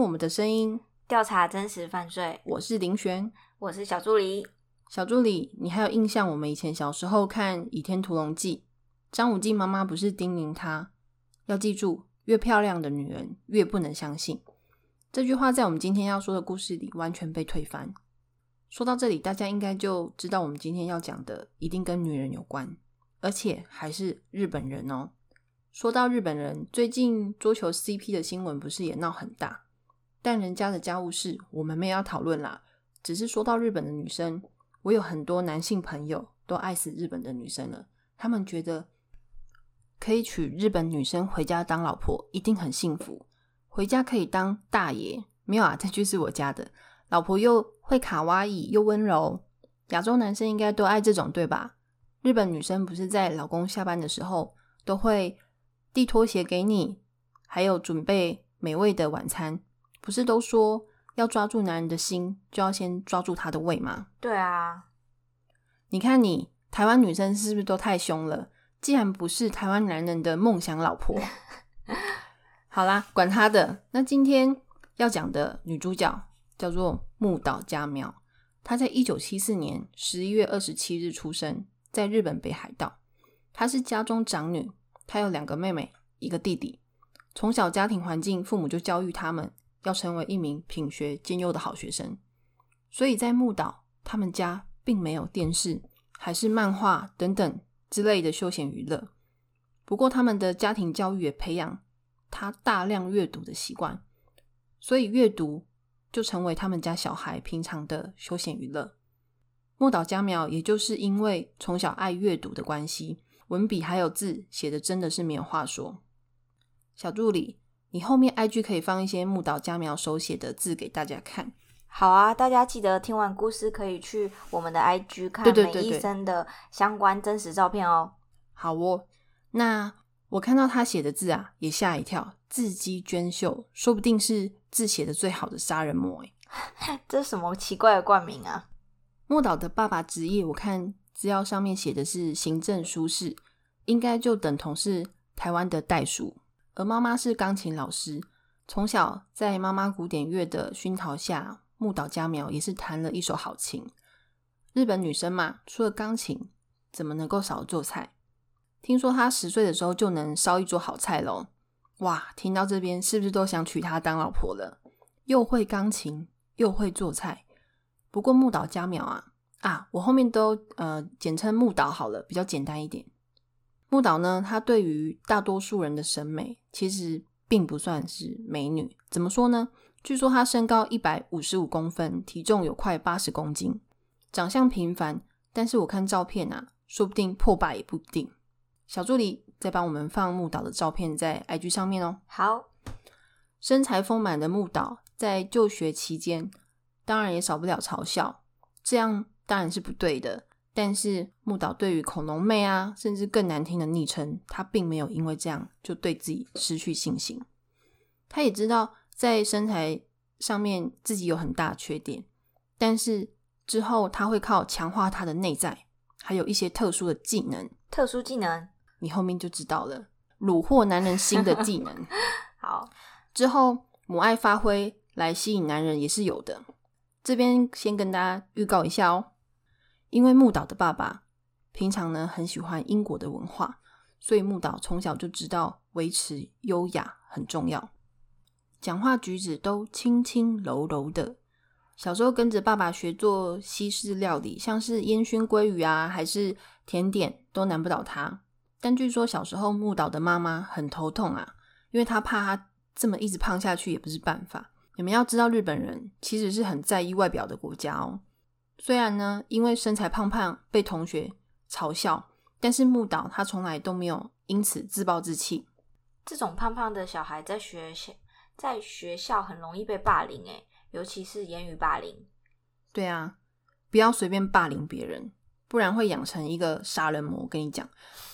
听我们的声音，调查真实犯罪。我是林璇，我是小助理。小助理，你还有印象？我们以前小时候看《倚天屠龙记》，张无忌妈妈不是叮咛他要记住，越漂亮的女人越不能相信。这句话在我们今天要说的故事里完全被推翻。说到这里，大家应该就知道我们今天要讲的一定跟女人有关，而且还是日本人哦。说到日本人，最近桌球 CP 的新闻不是也闹很大？但人家的家务事我们没有要讨论啦，只是说到日本的女生，我有很多男性朋友都爱死日本的女生了。他们觉得可以娶日本女生回家当老婆，一定很幸福。回家可以当大爷，没有啊？这句是我家的，老婆又会卡哇伊又温柔，亚洲男生应该都爱这种，对吧？日本女生不是在老公下班的时候都会。递拖鞋给你，还有准备美味的晚餐，不是都说要抓住男人的心，就要先抓住他的胃吗？对啊，你看你台湾女生是不是都太凶了？既然不是台湾男人的梦想老婆，好啦，管他的。那今天要讲的女主角叫做木岛佳苗，她在一九七四年十一月二十七日出生在日本北海道，她是家中长女。她有两个妹妹，一个弟弟。从小家庭环境，父母就教育他们要成为一名品学兼优的好学生。所以在木岛，他们家并没有电视，还是漫画等等之类的休闲娱乐。不过，他们的家庭教育也培养他大量阅读的习惯，所以阅读就成为他们家小孩平常的休闲娱乐。木岛佳苗也就是因为从小爱阅读的关系。文笔还有字写的真的是没有话说。小助理，你后面 IG 可以放一些木岛佳苗手写的字给大家看。好啊，大家记得听完故事可以去我们的 IG 看每医生的相关真实照片哦。好哦，那我看到他写的字啊，也吓一跳，字迹娟秀，说不定是字写的最好的杀人魔哎。这是什么奇怪的冠名啊？木岛的爸爸职业我看。资料上面写的是行政书士，应该就等同是台湾的代书。而妈妈是钢琴老师，从小在妈妈古典乐的熏陶下，木岛佳苗也是弹了一手好琴。日本女生嘛，除了钢琴，怎么能够少做菜？听说她十岁的时候就能烧一桌好菜喽！哇，听到这边是不是都想娶她当老婆了？又会钢琴，又会做菜。不过木岛佳苗啊。啊，我后面都呃简称木岛好了，比较简单一点。木岛呢，她对于大多数人的审美其实并不算是美女。怎么说呢？据说她身高一百五十五公分，体重有快八十公斤，长相平凡。但是我看照片啊，说不定破百也不定。小助理再帮我们放木岛的照片在 IG 上面哦。好，身材丰满的木岛在就学期间，当然也少不了嘲笑。这样。当然是不对的，但是木岛对于恐龙妹啊，甚至更难听的昵称，他并没有因为这样就对自己失去信心。他也知道在身材上面自己有很大缺点，但是之后他会靠强化他的内在，还有一些特殊的技能。特殊技能，你后面就知道了，虏获男人心的技能。好，之后母爱发挥来吸引男人也是有的。这边先跟大家预告一下哦。因为木岛的爸爸平常呢很喜欢英国的文化，所以木岛从小就知道维持优雅很重要，讲话举止都轻轻柔柔的。小时候跟着爸爸学做西式料理，像是烟熏鲑鱼啊，还是甜点，都难不倒他。但据说小时候木岛的妈妈很头痛啊，因为她怕他这么一直胖下去也不是办法。你们要知道，日本人其实是很在意外表的国家哦。虽然呢，因为身材胖胖被同学嘲笑，但是木岛他从来都没有因此自暴自弃。这种胖胖的小孩在学校在学校很容易被霸凌，诶尤其是言语霸凌。对啊，不要随便霸凌别人，不然会养成一个杀人魔。跟你讲，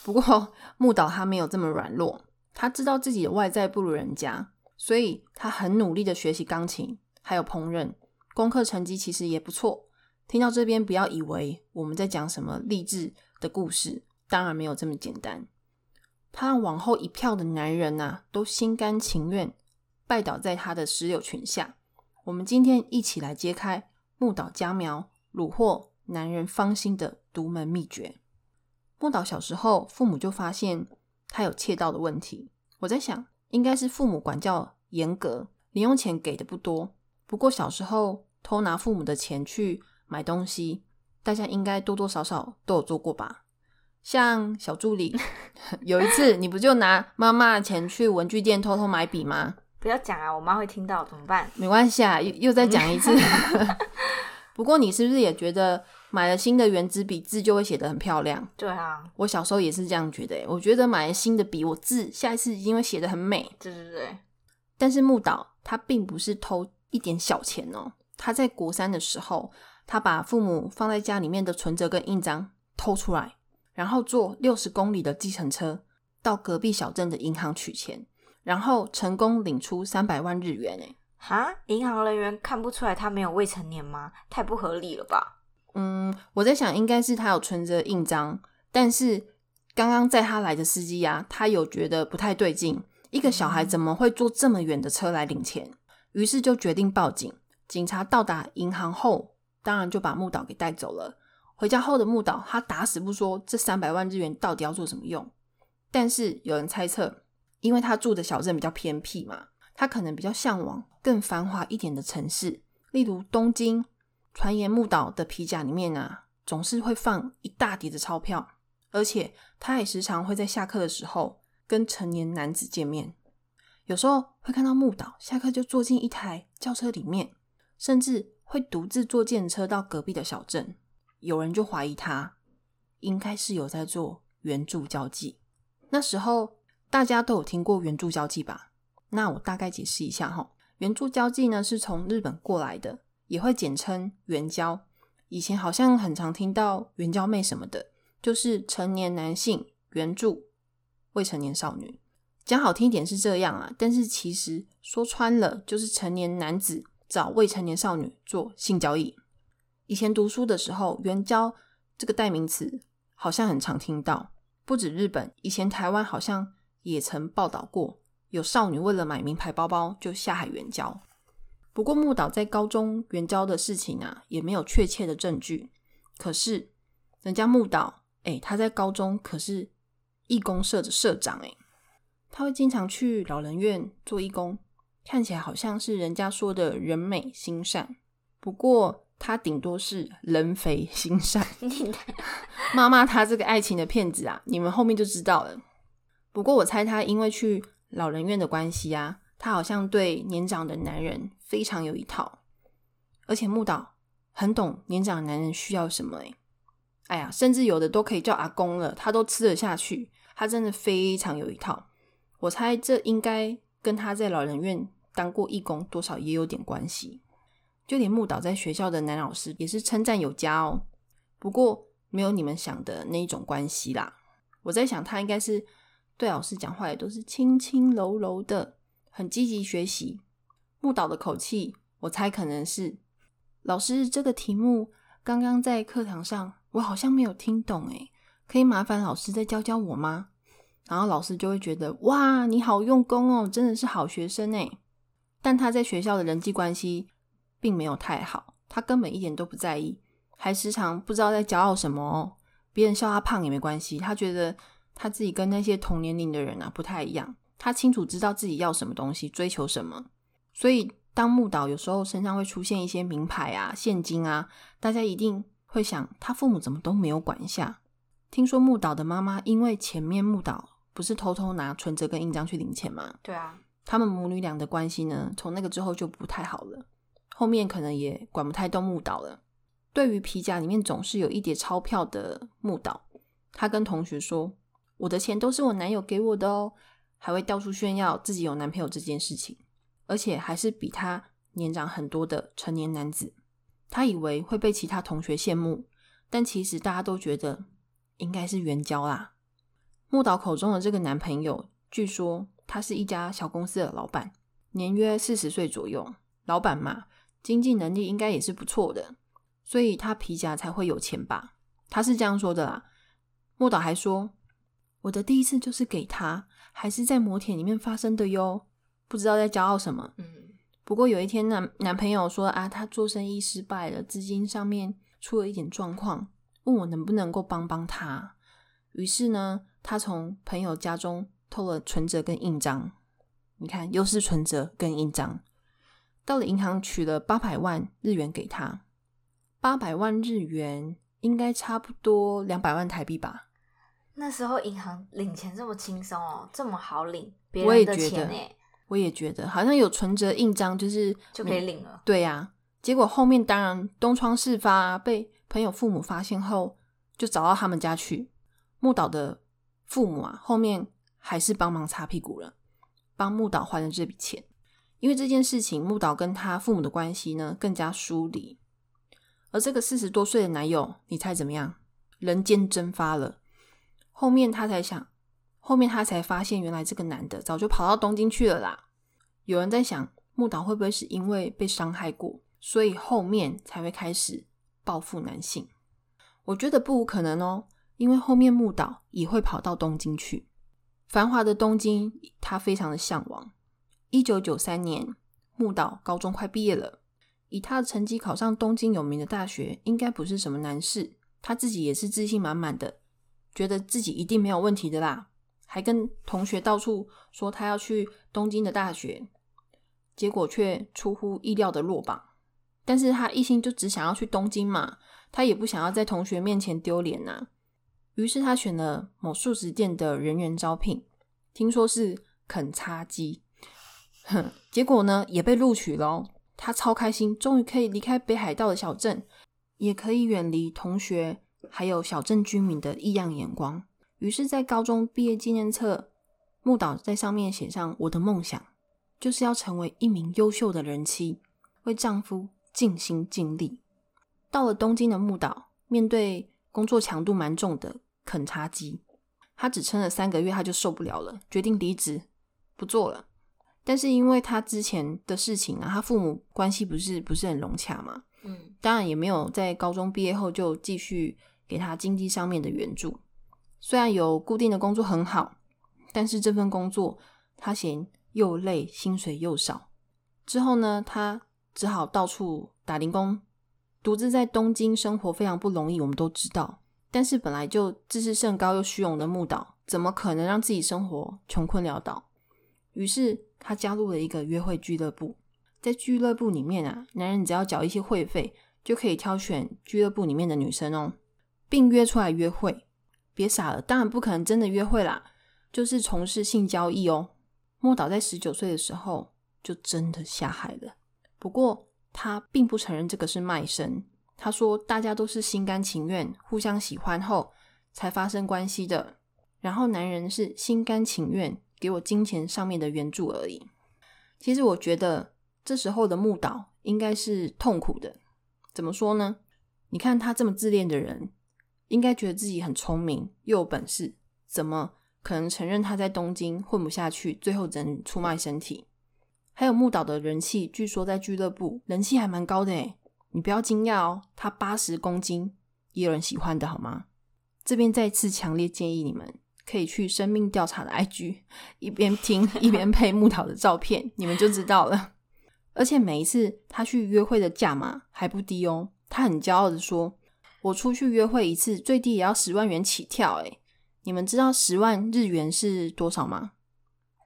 不过 木岛他没有这么软弱，他知道自己的外在不如人家，所以他很努力的学习钢琴，还有烹饪，功课成绩其实也不错。听到这边，不要以为我们在讲什么励志的故事，当然没有这么简单。他让往后一票的男人呐，都心甘情愿拜倒在他的石榴裙下。我们今天一起来揭开木岛佳苗虏获男人芳心的独门秘诀。木岛小时候，父母就发现他有窃盗的问题。我在想，应该是父母管教严格，零用钱给的不多。不过小时候偷拿父母的钱去买东西，大家应该多多少少都有做过吧？像小助理，有一次你不就拿妈妈的钱去文具店偷偷买笔吗？不要讲啊，我妈会听到怎么办？没关系啊，又又再讲一次。不过你是不是也觉得买了新的圆珠笔，字就会写得很漂亮？对啊，我小时候也是这样觉得。我觉得买了新的笔，我字下一次一定会写得很美。对对对。但是木岛他并不是偷一点小钱哦，他在国三的时候，他把父母放在家里面的存折跟印章偷出来，然后坐六十公里的计程车到隔壁小镇的银行取钱，然后成功领出三百万日元。诶哈，银行人员看不出来他没有未成年吗？太不合理了吧？嗯，我在想，应该是他有存折印章，但是刚刚载他来的司机呀，他有觉得不太对劲，一个小孩怎么会坐这么远的车来领钱？于是就决定报警。警察到达银行后，当然就把木岛给带走了。回家后的木岛，他打死不说这三百万日元到底要做什么用。但是有人猜测，因为他住的小镇比较偏僻嘛。他可能比较向往更繁华一点的城市，例如东京。传言木岛的皮夹里面啊，总是会放一大叠的钞票，而且他也时常会在下课的时候跟成年男子见面。有时候会看到木岛下课就坐进一台轿车里面，甚至会独自坐电车到隔壁的小镇。有人就怀疑他应该是有在做援助交际。那时候大家都有听过援助交际吧？那我大概解释一下哈，援助交际呢是从日本过来的，也会简称援交。以前好像很常听到援交妹什么的，就是成年男性援助未成年少女。讲好听一点是这样啊，但是其实说穿了就是成年男子找未成年少女做性交易。以前读书的时候，援交这个代名词好像很常听到，不止日本，以前台湾好像也曾报道过。有少女为了买名牌包包就下海援交，不过木岛在高中援交的事情啊，也没有确切的证据。可是人家木岛，哎，他在高中可是义工社的社长，哎，他会经常去老人院做义工，看起来好像是人家说的人美心善。不过他顶多是人肥心善。妈妈，他这个爱情的骗子啊，你们后面就知道了。不过我猜他因为去。老人院的关系啊，他好像对年长的男人非常有一套，而且木岛很懂年长男人需要什么。哎，哎呀，甚至有的都可以叫阿公了，他都吃得下去。他真的非常有一套。我猜这应该跟他在老人院当过义工多少也有点关系。就连木岛在学校的男老师也是称赞有加哦。不过没有你们想的那一种关系啦。我在想他应该是。对老师讲话也都是轻轻柔柔的，很积极学习。木岛的口气，我猜可能是老师这个题目刚刚在课堂上我好像没有听懂，诶可以麻烦老师再教教我吗？然后老师就会觉得哇，你好用功哦，真的是好学生诶但他在学校的人际关系并没有太好，他根本一点都不在意，还时常不知道在骄傲什么哦。别人笑他胖也没关系，他觉得。他自己跟那些同年龄的人啊不太一样，他清楚知道自己要什么东西，追求什么。所以当木岛有时候身上会出现一些名牌啊、现金啊，大家一定会想，他父母怎么都没有管一下？听说木岛的妈妈因为前面木岛不是偷偷拿存折跟印章去领钱吗？对啊，他们母女俩的关系呢，从那个之后就不太好了，后面可能也管不太动木岛了。对于皮夹里面总是有一叠钞票的木岛，他跟同学说。我的钱都是我男友给我的哦，还会到处炫耀自己有男朋友这件事情，而且还是比他年长很多的成年男子。他以为会被其他同学羡慕，但其实大家都觉得应该是援交啦。木岛口中的这个男朋友，据说他是一家小公司的老板，年约四十岁左右。老板嘛，经济能力应该也是不错的，所以他皮夹才会有钱吧？他是这样说的啦。莫导还说。我的第一次就是给他，还是在摩铁里面发生的哟。不知道在骄傲什么。嗯，不过有一天男男朋友说啊，他做生意失败了，资金上面出了一点状况，问我能不能够帮帮他。于是呢，他从朋友家中偷了存折跟印章，你看又是存折跟印章，到了银行取了八百万日元给他，八百万日元应该差不多两百万台币吧。那时候银行领钱这么轻松哦，这么好领，别我也人的觉得钱呢我也觉得好像有存折印章，就是就可以领了。对呀、结果后面当然东窗事发，被朋友父母发现后，就找到他们家去。木岛的父母啊，后面还是帮忙擦屁股了，帮木岛还了这笔钱。因为这件事情，木岛跟他父母的关系呢更加疏离。而这个四十多岁的男友，你猜怎么样？人间蒸发了。后面他才想，后面他才发现，原来这个男的早就跑到东京去了啦。有人在想，木岛会不会是因为被伤害过，所以后面才会开始报复男性？我觉得不无可能哦，因为后面木岛也会跑到东京去，繁华的东京，他非常的向往。一九九三年，木岛高中快毕业了，以他的成绩考上东京有名的大学，应该不是什么难事。他自己也是自信满满的，觉得自己一定没有问题的啦，还跟同学到处说他要去东京的大学，结果却出乎意料的落榜。但是他一心就只想要去东京嘛，他也不想要在同学面前丢脸呐。于是他选了某素食店的人员招聘，听说是肯擦鸡，哼，结果呢也被录取了哦。他超开心，终于可以离开北海道的小镇，也可以远离同学还有小镇居民的异样眼光。于是，在高中毕业纪念册，木岛在上面写上：“我的梦想就是要成为一名优秀的人妻，为丈夫尽心尽力。”到了东京的木岛，面对工作强度蛮重的肯茶基，他只撑了三个月，他就受不了了，决定离职不做了。但是因为他之前的事情啊，他父母关系不是不是很融洽嘛，嗯，当然也没有在高中毕业后就继续给他经济上面的援助。虽然有固定的工作很好，但是这份工作他嫌又累，薪水又少。之后呢，他只好到处打零工，独自在东京生活非常不容易，我们都知道。但是本来就自视甚高又虚荣的木岛，怎么可能让自己生活穷困潦倒？于是他加入了一个约会俱乐部，在俱乐部里面啊，男人只要缴一些会费，就可以挑选俱乐部里面的女生哦，并约出来约会。别傻了，当然不可能真的约会啦，就是从事性交易哦。莫岛在十九岁的时候就真的下海了，不过他并不承认这个是卖身，他说大家都是心甘情愿、互相喜欢后才发生关系的，然后男人是心甘情愿给我金钱上面的援助而已。其实我觉得这时候的木岛应该是痛苦的，怎么说呢？你看他这么自恋的人。应该觉得自己很聪明又有本事，怎么可能承认他在东京混不下去，最后只能出卖身体？还有木岛的人气，据说在俱乐部人气还蛮高的诶你不要惊讶哦，他八十公斤也有人喜欢的好吗？这边再次强烈建议你们可以去生命调查的 IG，一边听一边配木桃的照片，你们就知道了。而且每一次他去约会的价码还不低哦，他很骄傲的说。我出去约会一次，最低也要十万元起跳诶你们知道十万日元是多少吗？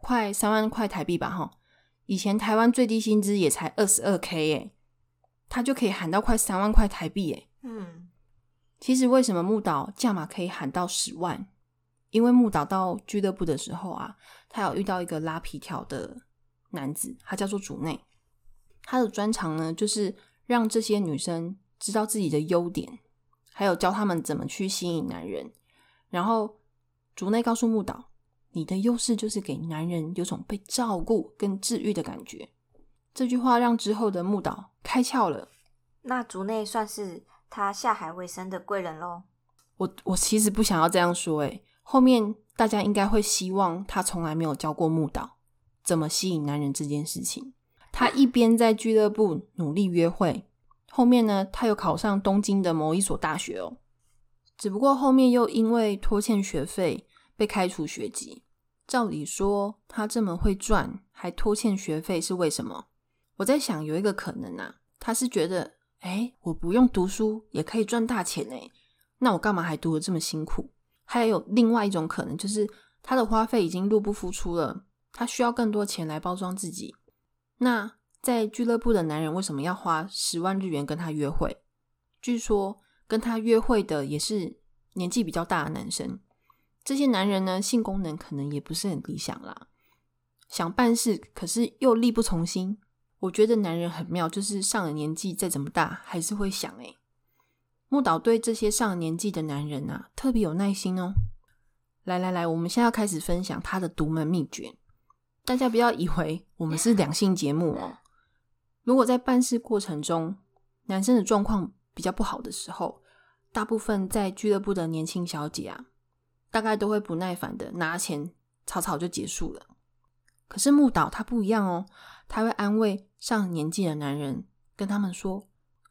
快三万块台币吧，哈！以前台湾最低薪资也才二十二 k 诶他就可以喊到快三万块台币诶嗯，其实为什么木岛价码可以喊到十万？因为木岛到俱乐部的时候啊，他有遇到一个拉皮条的男子，他叫做主内。他的专长呢，就是让这些女生知道自己的优点。还有教他们怎么去吸引男人，然后竹内告诉木岛，你的优势就是给男人有种被照顾跟治愈的感觉。这句话让之后的木岛开窍了。那竹内算是他下海为生的贵人喽。我我其实不想要这样说，诶，后面大家应该会希望他从来没有教过木岛怎么吸引男人这件事情。他一边在俱乐部努力约会。后面呢，他又考上东京的某一所大学哦，只不过后面又因为拖欠学费被开除学籍。照理说，他这么会赚，还拖欠学费，是为什么？我在想，有一个可能啊，他是觉得，哎，我不用读书也可以赚大钱哎，那我干嘛还读的这么辛苦？还有另外一种可能，就是他的花费已经入不敷出了，他需要更多钱来包装自己。那在俱乐部的男人为什么要花十万日元跟他约会？据说跟他约会的也是年纪比较大的男生。这些男人呢，性功能可能也不是很理想啦，想办事可是又力不从心。我觉得男人很妙，就是上了年纪再怎么大，还是会想。诶木岛对这些上了年纪的男人啊，特别有耐心哦。来来来，我们现在要开始分享他的独门秘诀。大家不要以为我们是两性节目哦。如果在办事过程中，男生的状况比较不好的时候，大部分在俱乐部的年轻小姐啊。大概都会不耐烦的拿钱，草草就结束了。可是木岛他不一样哦，他会安慰上年纪的男人，跟他们说：“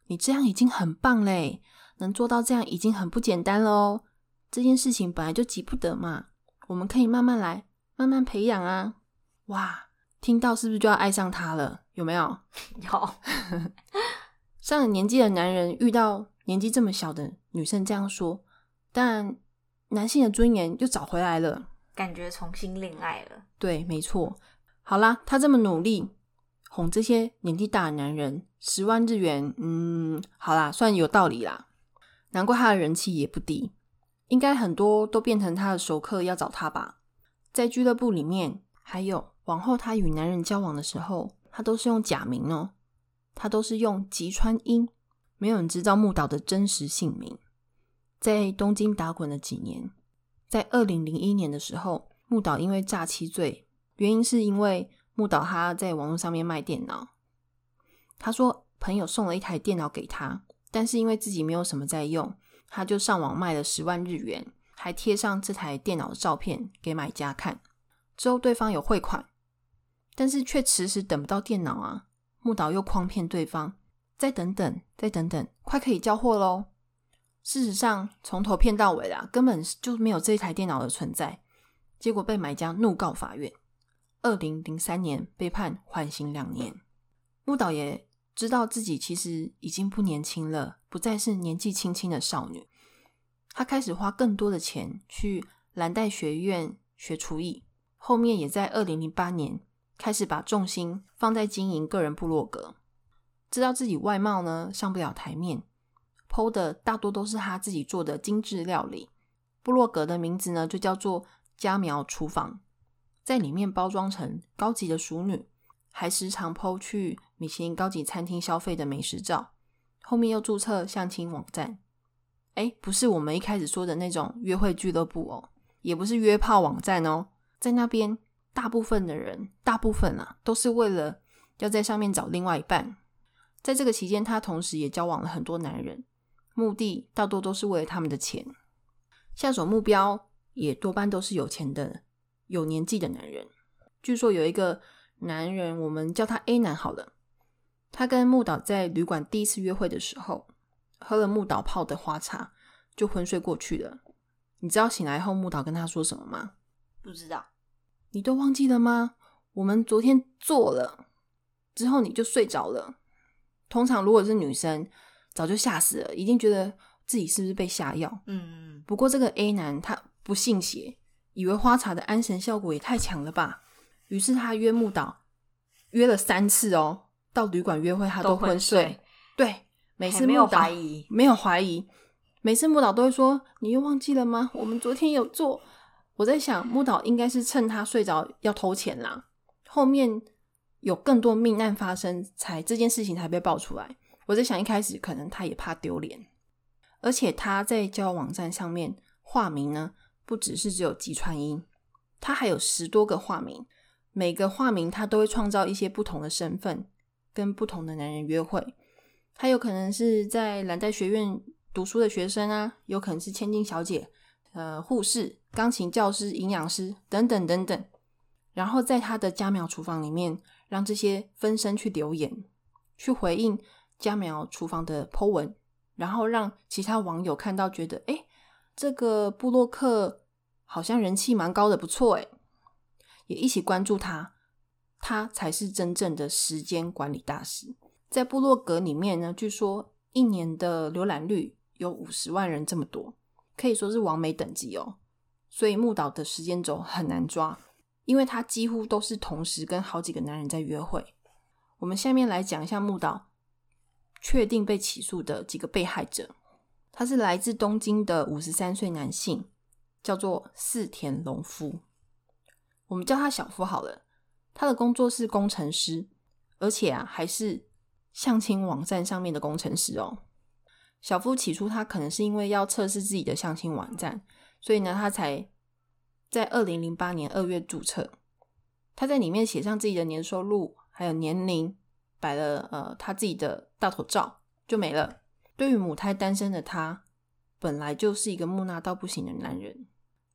你这样已经很棒嘞，能做到这样已经很不简单了哦。这件事情本来就急不得嘛，我们可以慢慢来，慢慢培养啊。”哇，听到是不是就要爱上他了？有没有？有。上了年纪的男人遇到年纪这么小的女生这样说，但。男性的尊严又找回来了，感觉重新恋爱了。对，没错。好啦，他这么努力哄这些年纪大的男人，十万日元，嗯，好啦，算有道理啦。难怪他的人气也不低，应该很多都变成他的熟客要找他吧。在俱乐部里面，还有往后他与男人交往的时候，他都是用假名哦，他都是用吉川英，没有人知道木岛的真实姓名。在东京打滚了几年，在二零零一年的时候，木岛因为诈欺罪，原因是因为木岛他在网络上面卖电脑。他说朋友送了一台电脑给他，但是因为自己没有什么在用，他就上网卖了十万日元，还贴上这台电脑的照片给买家看。之后对方有汇款，但是却迟迟等不到电脑啊！木岛又诓骗对方，再等等，再等等，快可以交货喽！事实上，从头骗到尾啦，根本就没有这一台电脑的存在。结果被买家怒告法院，二零零三年被判缓刑两年。木岛也知道自己其实已经不年轻了，不再是年纪轻轻的少女。他开始花更多的钱去蓝带学院学厨艺，后面也在二零零八年开始把重心放在经营个人部落格。知道自己外貌呢上不了台面。剖的大多都是他自己做的精致料理，部落格的名字呢就叫做“家苗厨房”，在里面包装成高级的熟女，还时常剖去米其林高级餐厅消费的美食照，后面又注册相亲网站。哎，不是我们一开始说的那种约会俱乐部哦，也不是约炮网站哦，在那边大部分的人，大部分啊，都是为了要在上面找另外一半。在这个期间，他同时也交往了很多男人。目的大多都是为了他们的钱，下手目标也多半都是有钱的、有年纪的男人。据说有一个男人，我们叫他 A 男好了。他跟木岛在旅馆第一次约会的时候，喝了木岛泡的花茶，就昏睡过去了。你知道醒来后木岛跟他说什么吗？不知道。你都忘记了吗？我们昨天做了之后你就睡着了。通常如果是女生。早就吓死了，一定觉得自己是不是被下药。嗯，不过这个 A 男他不信邪，以为花茶的安神效果也太强了吧。于是他约木岛约了三次哦，到旅馆约会他都昏睡。对，每次没有怀疑，没有怀疑，每次木岛都会说：“你又忘记了吗？我们昨天有做。”我在想，木岛应该是趁他睡着要偷钱啦。后面有更多命案发生，才这件事情才被爆出来。我在想，一开始可能他也怕丢脸，而且他在交友网站上面化名呢，不只是只有吉川英，他还有十多个化名，每个化名他都会创造一些不同的身份，跟不同的男人约会。他有可能是在蓝带学院读书的学生啊，有可能是千金小姐、呃护士、钢琴教师、营养师等等等等。然后在他的家苗厨房里面，让这些分身去留言，去回应。家苗厨房的 Po 文，然后让其他网友看到，觉得哎，这个布洛克好像人气蛮高的，不错哎。也一起关注他，他才是真正的时间管理大师。在部落格里面呢，据说一年的浏览率有五十万人这么多，可以说是完美等级哦。所以木岛的时间轴很难抓，因为他几乎都是同时跟好几个男人在约会。我们下面来讲一下木岛确定被起诉的几个被害者。他是来自东京的五十三岁男性，叫做四田隆夫，我们叫他小夫好了。他的工作是工程师，而且啊还是相亲网站上面的工程师哦。小夫起初他可能是因为要测试自己的相亲网站，所以呢他才在二零零八年二月注册。他在里面写上自己的年收入还有年龄，摆了呃他自己的大头照就没了。对于母胎单身的他，本来就是一个木讷到不行的男人。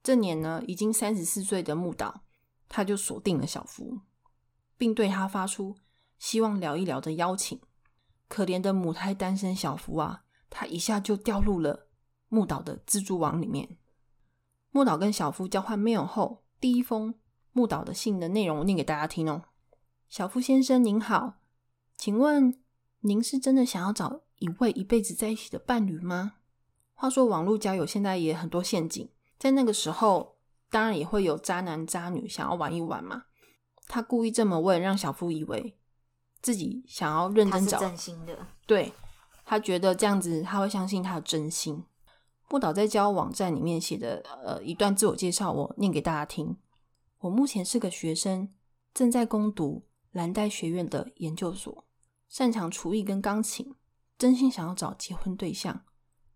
这年呢，已经三十四岁的木岛，他就锁定了小夫，并对他发出希望聊一聊的邀请。可怜的母胎单身小福啊，他一下就掉入了木岛的蜘蛛网里面。木岛跟小夫交换 mail 后，第一封木岛的信的内容我念给大家听哦。小夫先生您好，请问您是真的想要找？一位一辈子在一起的伴侣吗？话说网络交友现在也很多陷阱，在那个时候，当然也会有渣男渣女想要玩一玩嘛。他故意这么问，让小夫以为自己想要认真找，真心的。对他觉得这样子他会相信他的真心。木岛在交友网站里面写的呃一段自我介绍，我念给大家听。我目前是个学生，正在攻读蓝带学院的研究所，擅长厨艺跟钢琴。真心想要找结婚对象，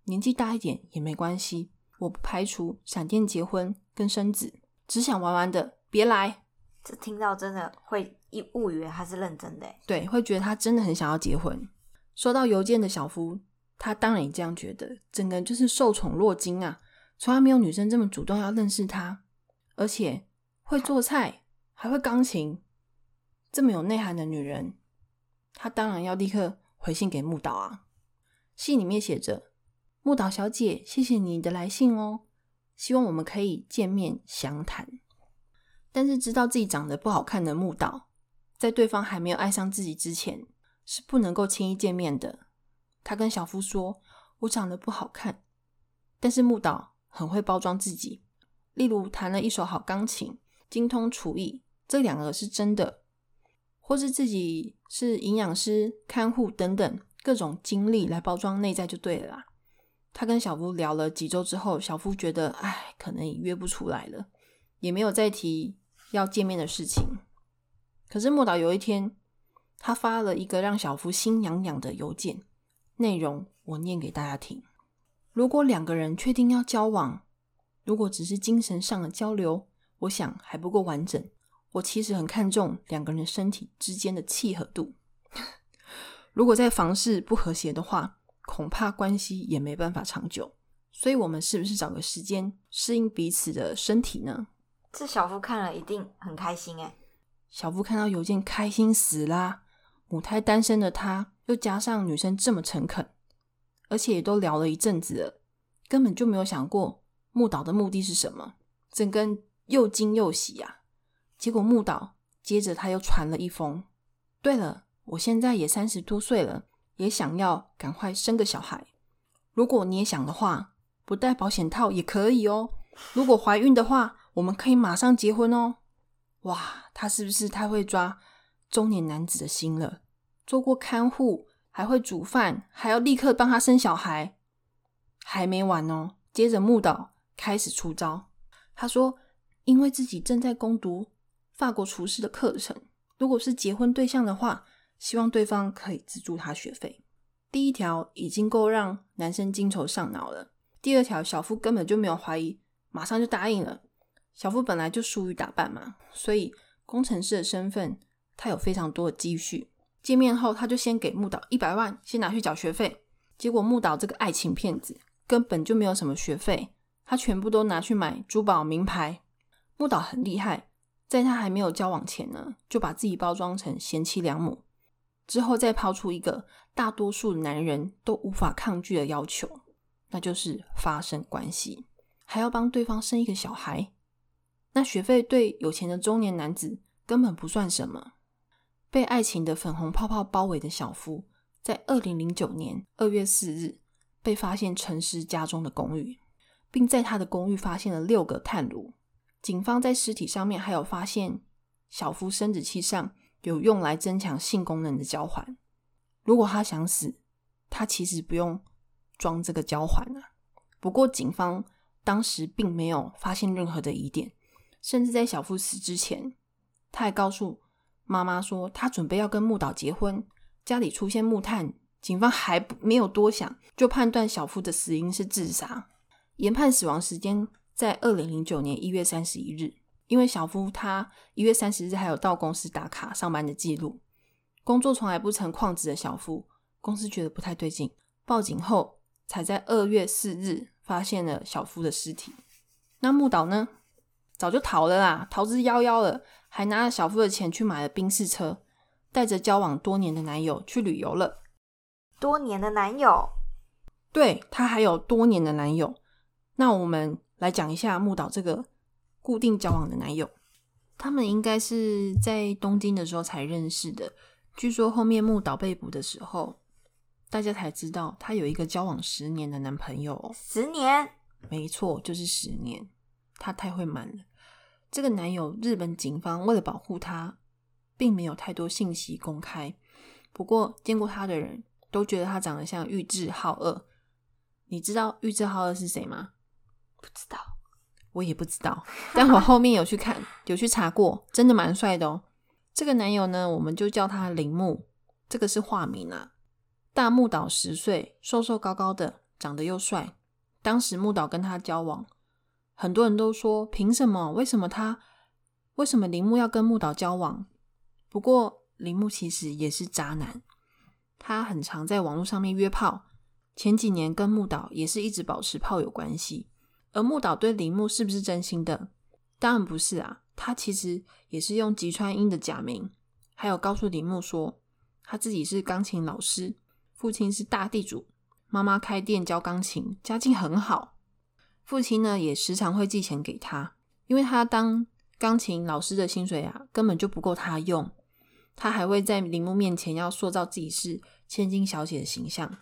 年纪大一点也没关系，我不排除闪电结婚跟生子。只想玩玩的，别来。这听到真的会一误以为他是认真的，对，会觉得他真的很想要结婚。收到邮件的小夫，他当然也这样觉得，整个人就是受宠若惊啊！从来没有女生这么主动要认识他，而且会做菜，还会钢琴，这么有内涵的女人，他当然要立刻。回信给木岛啊，信里面写着：“木岛小姐，谢谢你的来信哦，希望我们可以见面详谈。”但是知道自己长得不好看的木岛，在对方还没有爱上自己之前，是不能够轻易见面的。他跟小夫说：“我长得不好看。”但是木岛很会包装自己，例如弹了一手好钢琴，精通厨艺，这两个是真的。或是自己是营养师、看护等等各种经历来包装内在就对了啦。他跟小夫聊了几周之后，小夫觉得哎，可能也约不出来了，也没有再提要见面的事情。可是莫导有一天，他发了一个让小夫心痒痒的邮件，内容我念给大家听：如果两个人确定要交往，如果只是精神上的交流，我想还不够完整。我其实很看重两个人身体之间的契合度。如果在房事不和谐的话，恐怕关系也没办法长久。所以，我们是不是找个时间适应彼此的身体呢？这小夫看了一定很开心哎。小夫看到邮件开心死啦！母胎单身的他，又加上女生这么诚恳，而且也都聊了一阵子了，根本就没有想过木岛的目的是什么，整个又惊又喜呀。结果木岛接着他又传了一封。对了，我现在也三十多岁了，也想要赶快生个小孩。如果你也想的话，不戴保险套也可以哦。如果怀孕的话，我们可以马上结婚哦。哇，他是不是太会抓中年男子的心了？做过看护，还会煮饭，还要立刻帮他生小孩。还没完哦，接着木岛开始出招。他说，因为自己正在攻读。法国厨师的课程，如果是结婚对象的话，希望对方可以资助他学费。第一条已经够让男生精愁上脑了。第二条，小夫根本就没有怀疑，马上就答应了。小夫本来就疏于打扮嘛，所以工程师的身份，他有非常多的积蓄。见面后，他就先给木岛一百万，先拿去缴学费。结果木岛这个爱情骗子根本就没有什么学费，他全部都拿去买珠宝名牌。木岛很厉害。在他还没有交往前呢，就把自己包装成贤妻良母，之后再抛出一个大多数男人都无法抗拒的要求，那就是发生关系，还要帮对方生一个小孩。那学费对有钱的中年男子根本不算什么。被爱情的粉红泡泡包围的小夫，在二零零九年二月四日被发现沉尸家中的公寓，并在他的公寓发现了六个炭炉。警方在尸体上面还有发现小夫生殖器上有用来增强性功能的交环。如果他想死，他其实不用装这个交环啊。不过警方当时并没有发现任何的疑点，甚至在小夫死之前，他还告诉妈妈说他准备要跟木岛结婚。家里出现木炭，警方还没有多想，就判断小夫的死因是自杀，研判死亡时间。在二零零九年一月三十一日，因为小夫他一月三十日还有到公司打卡上班的记录，工作从来不曾旷职的小夫，公司觉得不太对劲，报警后才在二月四日发现了小夫的尸体。那木岛呢，早就逃了啦，逃之夭夭了，还拿了小夫的钱去买了宾士车，带着交往多年的男友去旅游了。多年的男友，对他还有多年的男友。那我们。来讲一下木岛这个固定交往的男友，他们应该是在东京的时候才认识的。据说后面木岛被捕的时候，大家才知道他有一个交往十年的男朋友。十年？没错，就是十年。他太会瞒了。这个男友，日本警方为了保护他，并没有太多信息公开。不过见过他的人都觉得他长得像玉置浩二。你知道玉置浩二是谁吗？不知道，我也不知道，但我后面有去看，有去查过，真的蛮帅的哦。这个男友呢，我们就叫他铃木，这个是化名啊。大木岛十岁，瘦瘦高高的，长得又帅。当时木岛跟他交往，很多人都说，凭什么？为什么他？为什么铃木要跟木岛交往？不过铃木其实也是渣男，他很常在网络上面约炮。前几年跟木岛也是一直保持炮友关系。而木岛对铃木是不是真心的？当然不是啊！他其实也是用吉川英的假名，还有告诉铃木说他自己是钢琴老师，父亲是大地主，妈妈开店教钢琴，家境很好。父亲呢也时常会寄钱给他，因为他当钢琴老师的薪水啊根本就不够他用。他还会在铃木面前要塑造自己是千金小姐的形象，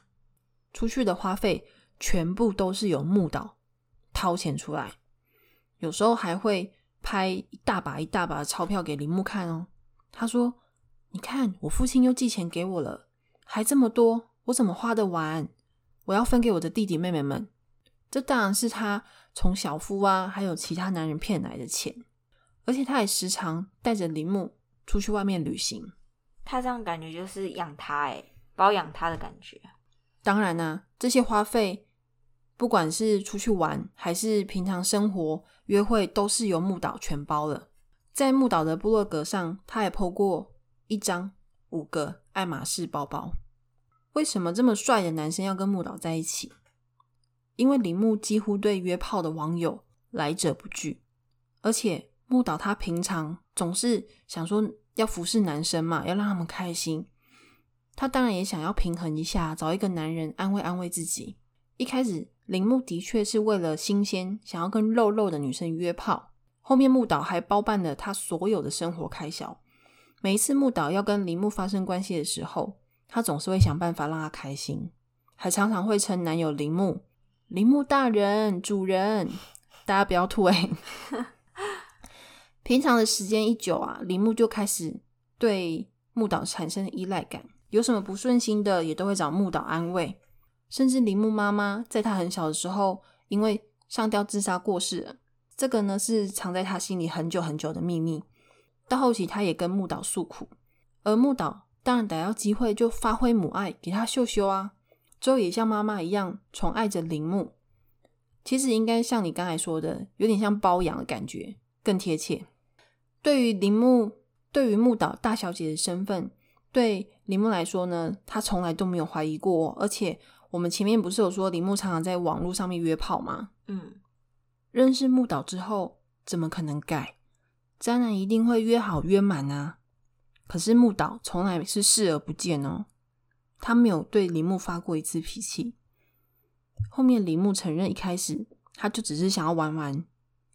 出去的花费全部都是由木岛。掏钱出来，有时候还会拍一大把一大把的钞票给铃木看哦。他说：“你看，我父亲又寄钱给我了，还这么多，我怎么花得完？我要分给我的弟弟妹妹们。”这当然是他从小夫啊，还有其他男人骗来的钱。而且他也时常带着铃木出去外面旅行。他这样感觉就是养他，哎，包养他的感觉。当然呢，这些花费。不管是出去玩还是平常生活约会，都是由木岛全包了。在木岛的部落格上，他也 po 过一张五个爱马仕包包。为什么这么帅的男生要跟木岛在一起？因为铃木几乎对约炮的网友来者不拒，而且木岛他平常总是想说要服侍男生嘛，要让他们开心。他当然也想要平衡一下，找一个男人安慰安慰自己。一开始。铃木的确是为了新鲜，想要跟肉肉的女生约炮。后面木岛还包办了他所有的生活开销。每一次木岛要跟铃木发生关系的时候，他总是会想办法让他开心，还常常会称男友铃木、铃木大人、主人。大家不要吐哎！平常的时间一久啊，铃木就开始对木岛产生依赖感，有什么不顺心的，也都会找木岛安慰。甚至铃木妈妈在他很小的时候，因为上吊自杀过世了。这个呢是藏在他心里很久很久的秘密。到后期，他也跟木岛诉苦，而木岛当然逮到机会就发挥母爱，给他秀秀啊。之后也像妈妈一样宠爱着铃木。其实应该像你刚才说的，有点像包养的感觉，更贴切。对于铃木，对于木岛大小姐的身份，对铃木来说呢，他从来都没有怀疑过，而且。我们前面不是有说铃木常常在网络上面约炮吗？嗯，认识木岛之后，怎么可能改？渣男一定会约好约满啊！可是木岛从来是视而不见哦，他没有对铃木发过一次脾气。后面铃木承认，一开始他就只是想要玩玩，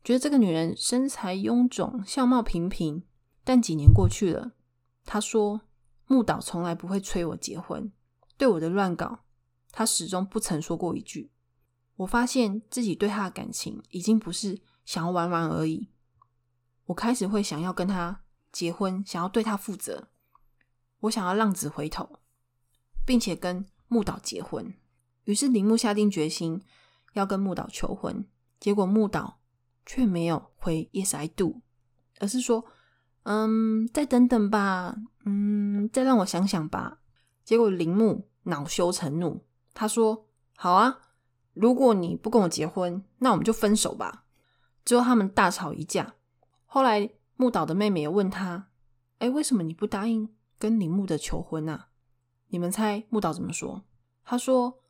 觉得这个女人身材臃肿，相貌平平。但几年过去了，他说木岛从来不会催我结婚，对我的乱搞，他始终不曾说过一句。我发现自己对他的感情已经不是想要玩玩而已，我开始会想要跟他结婚，想要对他负责，我想要浪子回头，并且跟木岛结婚。于是铃木下定决心要跟木岛求婚，结果木岛却没有回 “Yes I do”，而是说：“嗯，再等等吧，嗯，再让我想想吧。”结果铃木恼羞成怒，他说：“好啊。”如果你不跟我结婚，那我们就分手吧。之后他们大吵一架。后来木岛的妹妹也问他：“哎，为什么你不答应跟铃木的求婚啊？”你们猜木岛怎么说？他说：“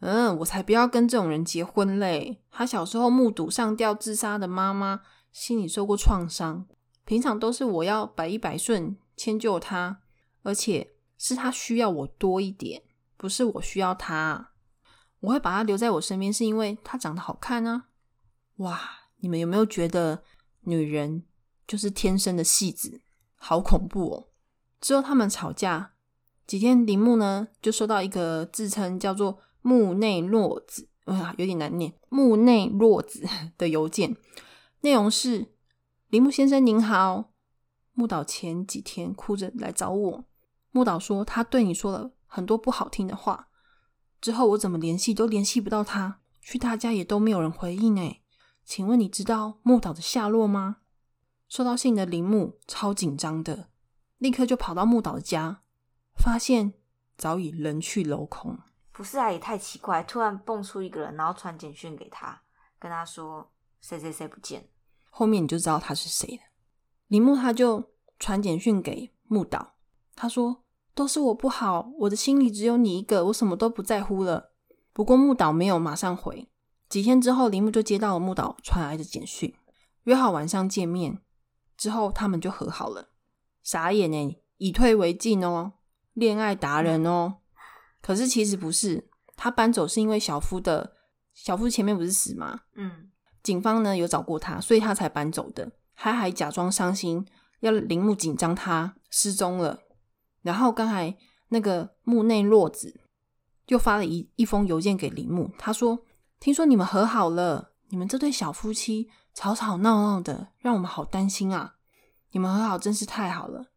嗯，我才不要跟这种人结婚嘞！他小时候目睹上吊自杀的妈妈，心里受过创伤。平常都是我要百依百顺迁就他，而且是他需要我多一点，不是我需要他。”我会把他留在我身边，是因为他长得好看啊！哇，你们有没有觉得女人就是天生的戏子，好恐怖哦！之后他们吵架几天，铃木呢就收到一个自称叫做木内洛子，啊，有点难念，木内洛子的邮件，内容是：铃木先生您好，木岛前几天哭着来找我，木岛说他对你说了很多不好听的话。之后我怎么联系都联系不到他，去他家也都没有人回应。哎，请问你知道木岛的下落吗？收到信的铃木超紧张的，立刻就跑到木岛的家，发现早已人去楼空。不是啊，也太奇怪，突然蹦出一个人，然后传简讯给他，跟他说谁谁谁不见。后面你就知道他是谁了。铃木他就传简讯给木岛，他说。都是我不好，我的心里只有你一个，我什么都不在乎了。不过木岛没有马上回，几天之后，铃木就接到了木岛传来的简讯，约好晚上见面。之后他们就和好了。傻眼呢，以退为进哦，恋爱达人哦。可是其实不是，他搬走是因为小夫的小夫前面不是死吗？嗯，警方呢有找过他，所以他才搬走的。他还假装伤心，要铃木紧张，他失踪了。然后刚才那个木内洛子又发了一一封邮件给铃木，他说：“听说你们和好了，你们这对小夫妻吵吵闹闹的，让我们好担心啊！你们和好真是太好了。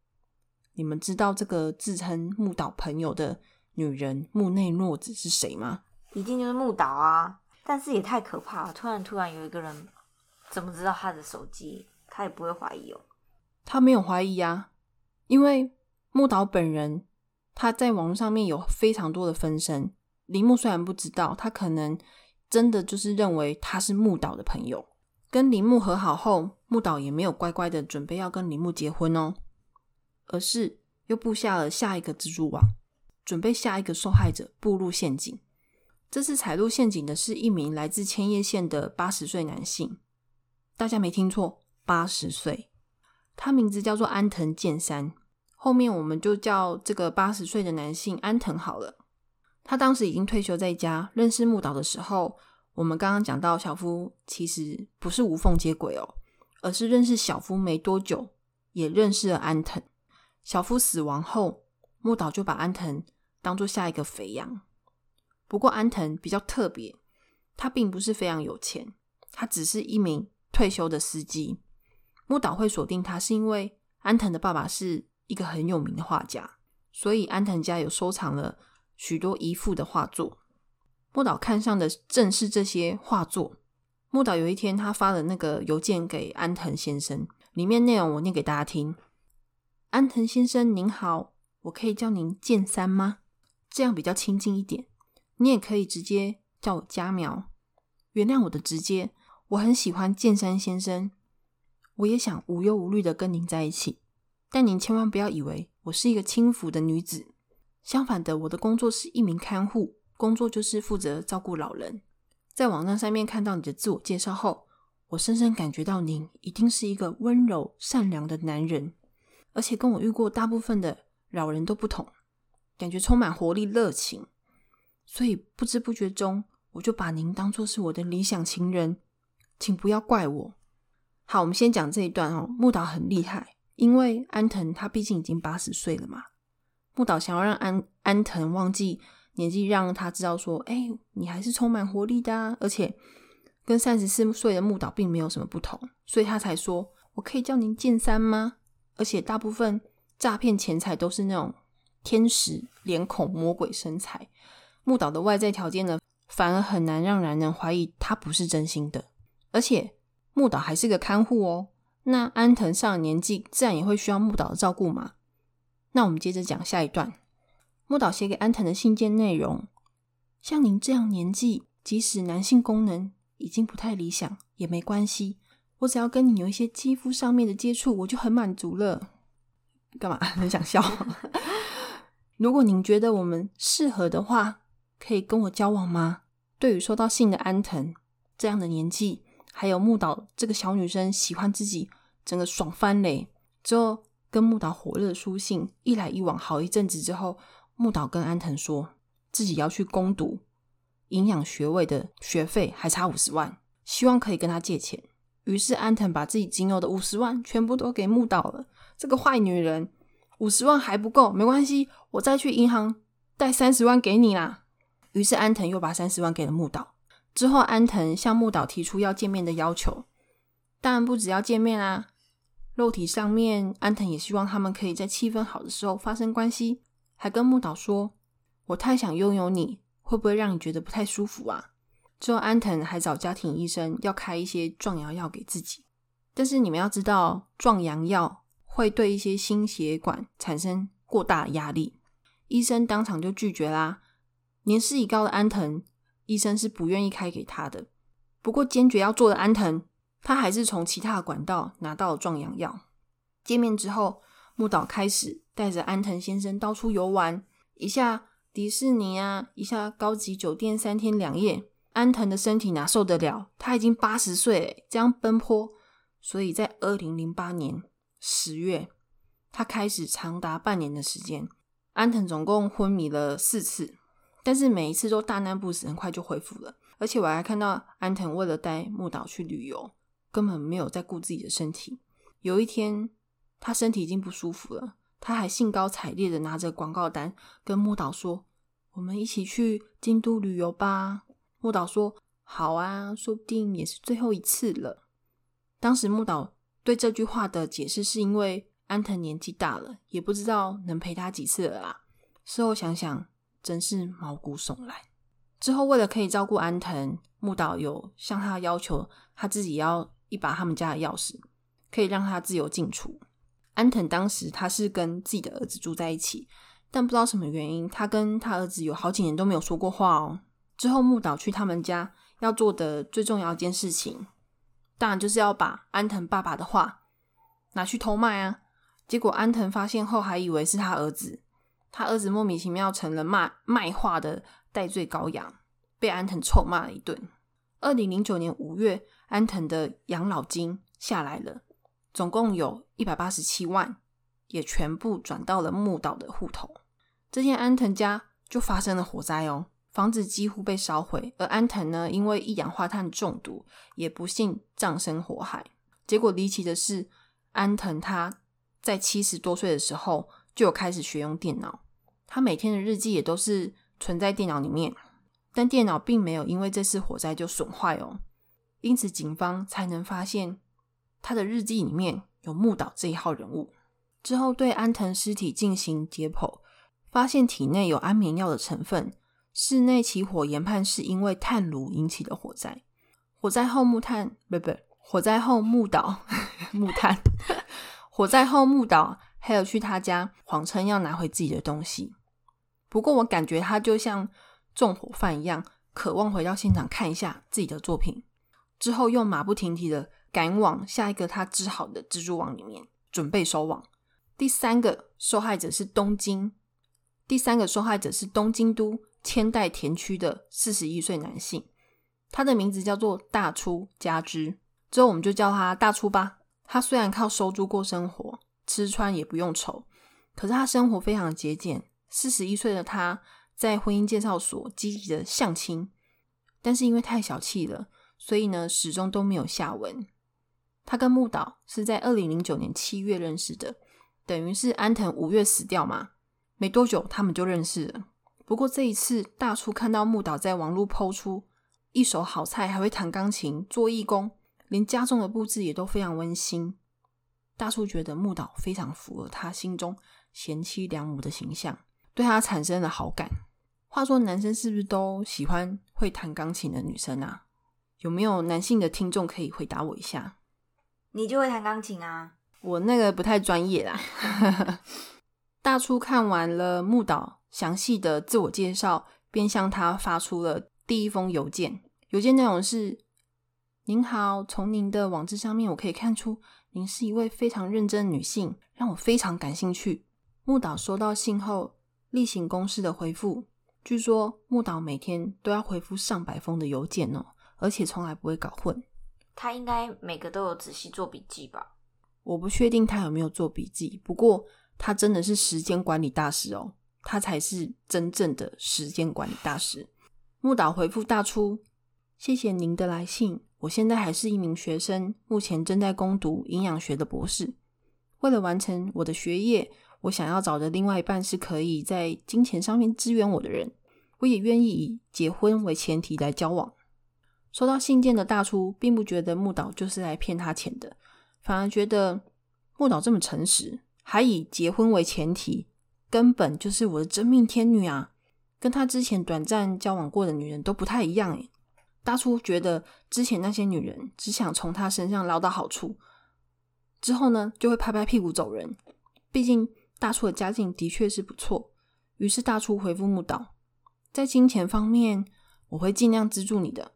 你们知道这个自称木岛朋友的女人木内洛子是谁吗？一定就是木岛啊！但是也太可怕了，突然突然有一个人怎么知道他的手机？他也不会怀疑哦。他没有怀疑啊，因为。木岛本人，他在网络上面有非常多的分身。铃木虽然不知道，他可能真的就是认为他是木岛的朋友。跟铃木和好后，木岛也没有乖乖的准备要跟铃木结婚哦，而是又布下了下一个蜘蛛网，准备下一个受害者步入陷阱。这次踩入陷阱的是一名来自千叶县的八十岁男性，大家没听错，八十岁，他名字叫做安藤健三。后面我们就叫这个八十岁的男性安藤好了。他当时已经退休在家。认识木岛的时候，我们刚刚讲到小夫其实不是无缝接轨哦，而是认识小夫没多久，也认识了安藤。小夫死亡后，木岛就把安藤当做下一个肥羊。不过安藤比较特别，他并不是非常有钱，他只是一名退休的司机。木岛会锁定他，是因为安藤的爸爸是。一个很有名的画家，所以安藤家有收藏了许多遗父的画作。木岛看上的正是这些画作。木岛有一天，他发了那个邮件给安藤先生，里面内容我念给大家听：安藤先生您好，我可以叫您剑三吗？这样比较亲近一点。你也可以直接叫我家苗。原谅我的直接，我很喜欢剑山先生，我也想无忧无虑的跟您在一起。但您千万不要以为我是一个轻浮的女子，相反的，我的工作是一名看护，工作就是负责照顾老人。在网站上面看到你的自我介绍后，我深深感觉到您一定是一个温柔善良的男人，而且跟我遇过大部分的老人都不同，感觉充满活力、热情。所以不知不觉中，我就把您当作是我的理想情人，请不要怪我，好，我们先讲这一段哦。木岛很厉害，因为安藤他毕竟已经八十岁了嘛。木岛想要让安安藤忘记年纪，让他知道说，哎，你还是充满活力的，而且跟三十四岁的木岛并没有什么不同，所以他才说，我可以叫您剑三吗？而且大部分诈骗钱财都是那种天使脸孔、魔鬼身材。木岛的外在条件呢，反而很难让男人怀疑他不是真心的。而且木岛还是个看护哦，那安藤上了年纪，自然也会需要木岛的照顾嘛。那我们接着讲下一段，木岛写给安藤的信件内容：像您这样年纪，即使男性功能已经不太理想，也没关系。我只要跟你有一些肌肤上面的接触，我就很满足了。干嘛？很想笑。如果您觉得我们适合的话，可以跟我交往吗？对于收到信的安藤这样的年纪，还有木岛这个小女生喜欢自己，整个爽翻嘞。之后跟木岛火热书信一来一往，好一阵子之后，木岛跟安藤说自己要去攻读营养学位的学费还差五十万，希望可以跟他借钱。于是安藤把自己仅有的五十万全部都给木岛了。这个坏女人，五十万还不够，没关系，我再去银行贷三十万给你啦。于是安藤又把三十万给了木岛。之后，安藤向木岛提出要见面的要求，当然不只要见面啊，肉体上面，安藤也希望他们可以在气氛好的时候发生关系，还跟木岛说：“我太想拥有你，会不会让你觉得不太舒服啊？”之后，安藤还找家庭医生要开一些壮阳药给自己，但是你们要知道，壮阳药会对一些心血管产生过大的压力，医生当场就拒绝啦。年事已高的安藤，医生是不愿意开给他的。不过坚决要做的安藤，他还是从其他的管道拿到了壮阳药。见面之后，木岛开始带着安藤先生到处游玩，一下迪士尼啊，一下高级酒店三天两夜。安藤的身体哪受得了？他已经八十岁，这样奔波。所以在二零零八年十月，他开始长达半年的时间，安藤总共昏迷了四次。但是每一次都大难不死，很快就恢复了。而且我还看到安藤为了带木岛去旅游，根本没有在顾自己的身体。有一天，他身体已经不舒服了，他还兴高采烈的拿着广告单跟木岛说：“我们一起去京都旅游吧。”木岛说：“好啊，说不定也是最后一次了。”当时木岛对这句话的解释是因为安藤年纪大了，也不知道能陪他几次了啦。事后想想。真是毛骨悚然。之后，为了可以照顾安藤，木岛有向他要求，他自己要一把他们家的钥匙，可以让他自由进出。安藤当时他是跟自己的儿子住在一起，但不知道什么原因，他跟他儿子有好几年都没有说过话哦。之后，木岛去他们家要做的最重要一件事情，当然就是要把安藤爸爸的话拿去偷卖啊。结果安藤发现后，还以为是他儿子。他儿子莫名其妙成了卖卖画的戴罪羔羊，被安藤臭骂了一顿。二零零九年五月，安藤的养老金下来了，总共有一百八十七万，也全部转到了木岛的户头。这天，安藤家就发生了火灾哦，房子几乎被烧毁，而安藤呢，因为一氧化碳中毒，也不幸葬身火海。结果离奇的是，安藤他在七十多岁的时候。就有开始学用电脑，他每天的日记也都是存在电脑里面，但电脑并没有因为这次火灾就损坏哦，因此警方才能发现他的日记里面有木岛这一号人物。之后对安藤尸体进行解剖，发现体内有安眠药的成分，室内起火研判是因为炭炉引起的火灾。火灾后木炭不不，火灾后木岛 木炭，火灾后木岛。还有去他家谎称要拿回自己的东西，不过我感觉他就像纵火犯一样，渴望回到现场看一下自己的作品，之后又马不停蹄的赶往下一个他织好的蜘蛛网里面，准备收网。第三个受害者是东京，第三个受害者是东京都千代田区的四十一岁男性，他的名字叫做大出家之，之后我们就叫他大出吧。他虽然靠收租过生活。吃穿也不用愁，可是他生活非常节俭。四十一岁的他在婚姻介绍所积极的相亲，但是因为太小气了，所以呢始终都没有下文。他跟木岛是在二零零九年七月认识的，等于是安藤五月死掉嘛，没多久他们就认识了。不过这一次，大初看到木岛在网络抛出一手好菜，还会弹钢琴、做义工，连家中的布置也都非常温馨。大初觉得木岛非常符合他心中贤妻良母的形象，对他产生了好感。话说，男生是不是都喜欢会弹钢琴的女生啊？有没有男性的听众可以回答我一下？你就会弹钢琴啊？我那个不太专业啦。大初看完了木岛详细的自我介绍，便向他发出了第一封邮件。邮件内容是：“您好，从您的网志上面我可以看出，您是一位非常认真的女性，让我非常感兴趣。”木岛收到信后，例行公事的回复。据说木岛每天都要回复上百封的邮件哦，而且从来不会搞混。他应该每个都有仔细做笔记吧？我不确定他有没有做笔记，不过他真的是时间管理大师哦，他才是真正的时间管理大师。木岛回复大出：“谢谢您的来信，我现在还是一名学生，目前正在攻读营养学的博士。为了完成我的学业，我想要找的另外一半是可以在金钱上面支援我的人，我也愿意以结婚为前提来交往。”收到信件的大初并不觉得木岛就是来骗他钱的，反而觉得木岛这么诚实，还以结婚为前提，根本就是我的真命天女啊！跟他之前短暂交往过的女人都不太一样诶。大初觉得之前那些女人只想从他身上捞到好处，之后呢就会拍拍屁股走人。毕竟大初的家境的确是不错，于是大初回复木岛，在金钱方面我会尽量资助你的。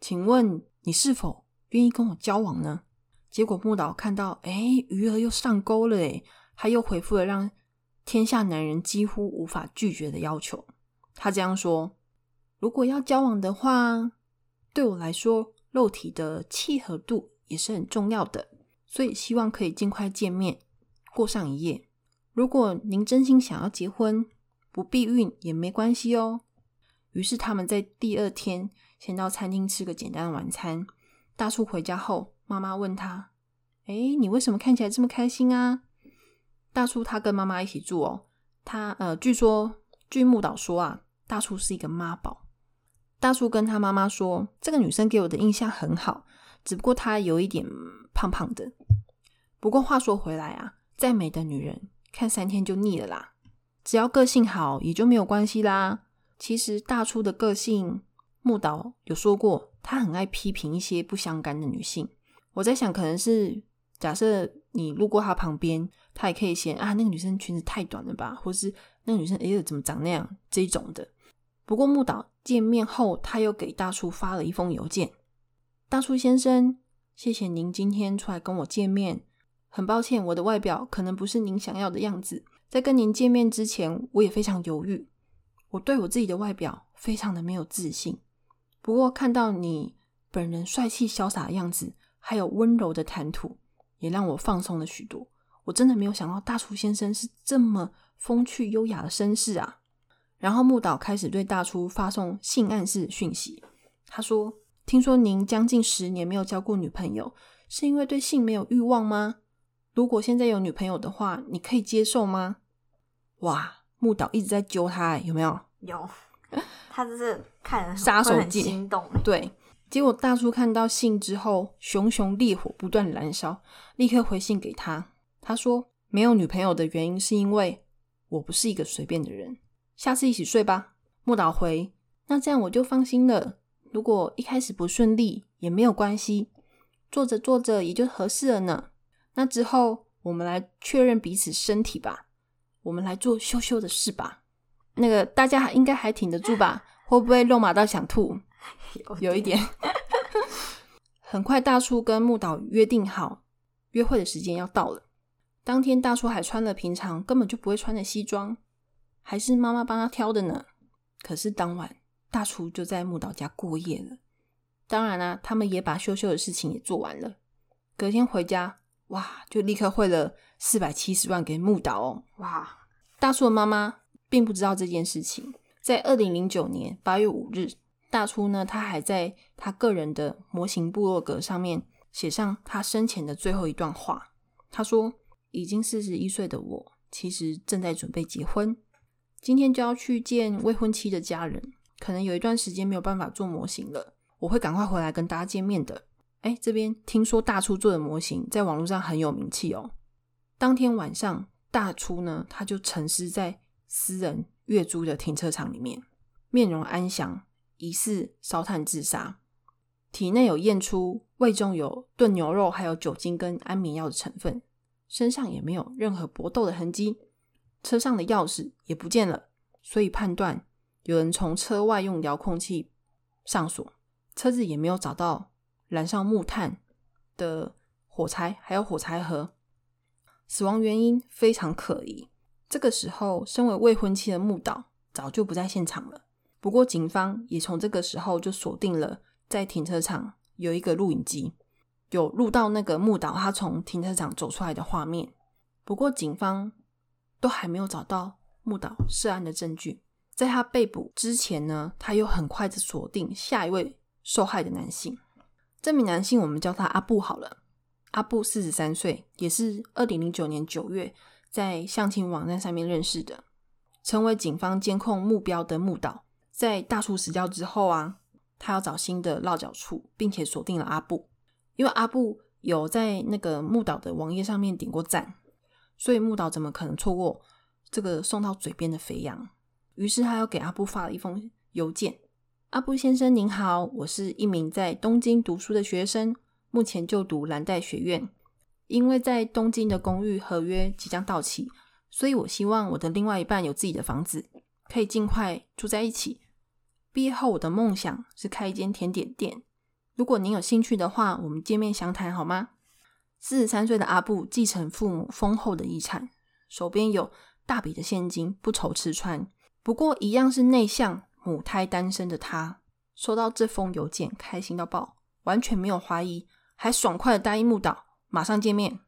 请问你是否愿意跟我交往呢？结果木岛看到，哎，鱼儿又上钩了，哎，他又回复了让天下男人几乎无法拒绝的要求。他这样说：“如果要交往的话，对我来说，肉体的契合度也是很重要的，所以希望可以尽快见面，过上一夜。如果您真心想要结婚，不避孕也没关系哦。”于是他们在第二天。先到餐厅吃个简单的晚餐。大叔回家后，妈妈问他：“哎，你为什么看起来这么开心啊？”大叔他跟妈妈一起住哦。他呃，据说据木岛说啊，大叔是一个妈宝。大叔跟他妈妈说：“这个女生给我的印象很好，只不过她有一点胖胖的。不过话说回来啊，再美的女人看三天就腻了啦。只要个性好，也就没有关系啦。其实大叔的个性。”木岛有说过，他很爱批评一些不相干的女性。我在想，可能是假设你路过他旁边，他也可以嫌啊，那个女生裙子太短了吧，或是那个女生哎怎么长那样这种的。不过木岛见面后，他又给大叔发了一封邮件：“大叔先生，谢谢您今天出来跟我见面。很抱歉，我的外表可能不是您想要的样子。在跟您见面之前，我也非常犹豫，我对我自己的外表非常的没有自信。”不过看到你本人帅气潇洒的样子，还有温柔的谈吐，也让我放松了许多。我真的没有想到大厨先生是这么风趣优雅的绅士啊！然后木岛开始对大厨发送性暗示讯息。他说：“听说您将近十年没有交过女朋友，是因为对性没有欲望吗？如果现在有女朋友的话，你可以接受吗？”哇，木岛一直在揪他，有没有？有。他就是看杀手锏，心动。对，结果大叔看到信之后，熊熊烈火不断燃烧，立刻回信给他。他说：“没有女朋友的原因是因为我不是一个随便的人。下次一起睡吧。”木岛回：“那这样我就放心了。如果一开始不顺利也没有关系，做着做着也就合适了呢。那之后我们来确认彼此身体吧，我们来做羞羞的事吧。”那个大家应该还挺得住吧？会不会肉麻到想吐？有一点。很快，大叔跟木岛约定好约会的时间要到了。当天，大叔还穿了平常根本就不会穿的西装，还是妈妈帮他挑的呢。可是当晚，大厨就在木岛家过夜了。当然啦，他们也把羞羞的事情也做完了。隔天回家，哇，就立刻汇了四百七十万给木岛哦。哇，大叔的妈妈。并不知道这件事情。在二零零九年八月五日，大初呢，他还在他个人的模型部落格上面写上他生前的最后一段话。他说：“已经四十一岁的我，其实正在准备结婚，今天就要去见未婚妻的家人，可能有一段时间没有办法做模型了。我会赶快回来跟大家见面的。”哎，这边听说大初做的模型在网络上很有名气哦。当天晚上，大初呢，他就沉尸在私人月租的停车场里面，面容安详，疑似烧炭自杀。体内有验出胃中有炖牛肉，还有酒精跟安眠药的成分，身上也没有任何搏斗的痕迹，车上的钥匙也不见了，所以判断有人从车外用遥控器上锁，车子也没有找到。燃烧木炭的火柴，还有火柴盒，死亡原因非常可疑。这个时候，身为未婚妻的木岛早就不在现场了。不过，警方也从这个时候就锁定了在停车场有一个录影机，有录到那个木岛他从停车场走出来的画面。不过，警方都还没有找到木岛涉案的证据。在他被捕之前呢，他又很快的锁定下一位受害的男性。这名男性，我们叫他阿布好了。阿布四十三岁，也是二零零九年九月在相亲网站上面认识的，成为警方监控目标的木岛。在大树死掉之后啊，他要找新的落脚处，并且锁定了阿布，因为阿布有在那个木岛的网页上面点过赞，所以木岛怎么可能错过这个送到嘴边的肥羊？于是他又给阿布发了一封邮件。阿布先生您好，我是一名在东京读书的学生，目前就读蓝带学院。因为在东京的公寓合约即将到期，所以我希望我的另外一半有自己的房子，可以尽快住在一起。毕业后，我的梦想是开一间甜点店。如果您有兴趣的话，我们见面详谈好吗？四十三岁的阿布继承父母丰厚的遗产，手边有大笔的现金，不愁吃穿。不过，一样是内向。母胎单身的他收到这封邮件，开心到爆，完全没有怀疑，还爽快的答应木岛马上见面。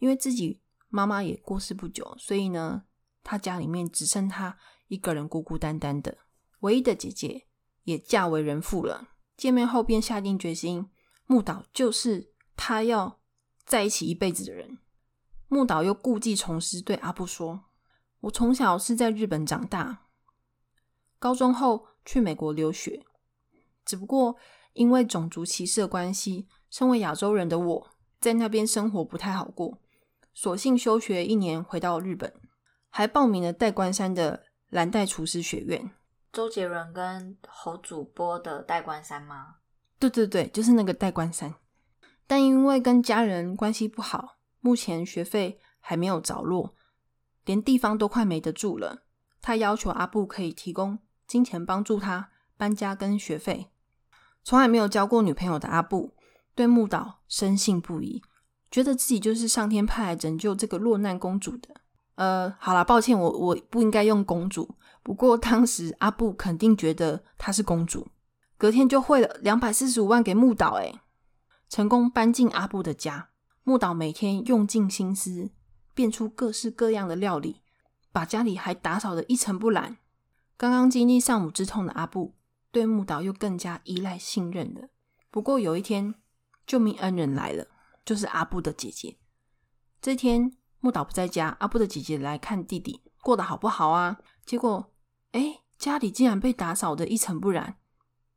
因为自己妈妈也过世不久，所以呢，他家里面只剩他一个人孤孤单单的，唯一的姐姐也嫁为人妇了。见面后便下定决心，木岛就是他要在一起一辈子的人。木岛又故技重施，对阿布说：“我从小是在日本长大。”高中后去美国留学，只不过因为种族歧视的关系，身为亚洲人的我在那边生活不太好过，索性休学一年回到日本，还报名了代官山的蓝带厨师学院。周杰伦跟侯主播的代官山吗？对对对，就是那个代官山。但因为跟家人关系不好，目前学费还没有着落，连地方都快没得住了。他要求阿布可以提供。金钱帮助他搬家跟学费，从来没有交过女朋友的阿布对木岛深信不疑，觉得自己就是上天派来拯救这个落难公主的。呃，好了，抱歉，我我不应该用公主。不过当时阿布肯定觉得她是公主。隔天就汇了两百四十五万给木岛，诶成功搬进阿布的家。木岛每天用尽心思变出各式各样的料理，把家里还打扫得一尘不染。刚刚经历丧母之痛的阿布，对木岛又更加依赖信任了。不过有一天，救命恩人来了，就是阿布的姐姐。这天木岛不在家，阿布的姐姐来看弟弟过得好不好啊？结果，哎，家里竟然被打扫的一尘不染，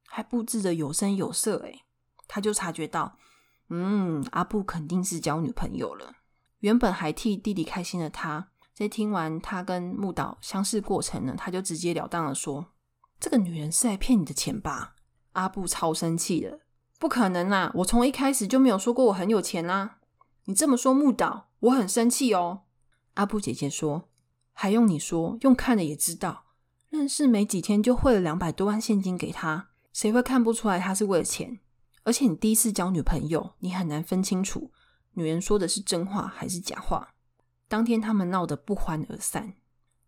还布置的有声有色。哎，他就察觉到，嗯，阿布肯定是交女朋友了。原本还替弟弟开心的他。在听完他跟木岛相识过程呢，他就直截了当的说：“这个女人是来骗你的钱吧？”阿布超生气的，不可能啦！我从一开始就没有说过我很有钱啦！你这么说木岛，我很生气哦。阿布姐姐说：“还用你说？用看了也知道，认识没几天就汇了两百多万现金给他，谁会看不出来他是为了钱？而且你第一次交女朋友，你很难分清楚女人说的是真话还是假话。”当天他们闹得不欢而散，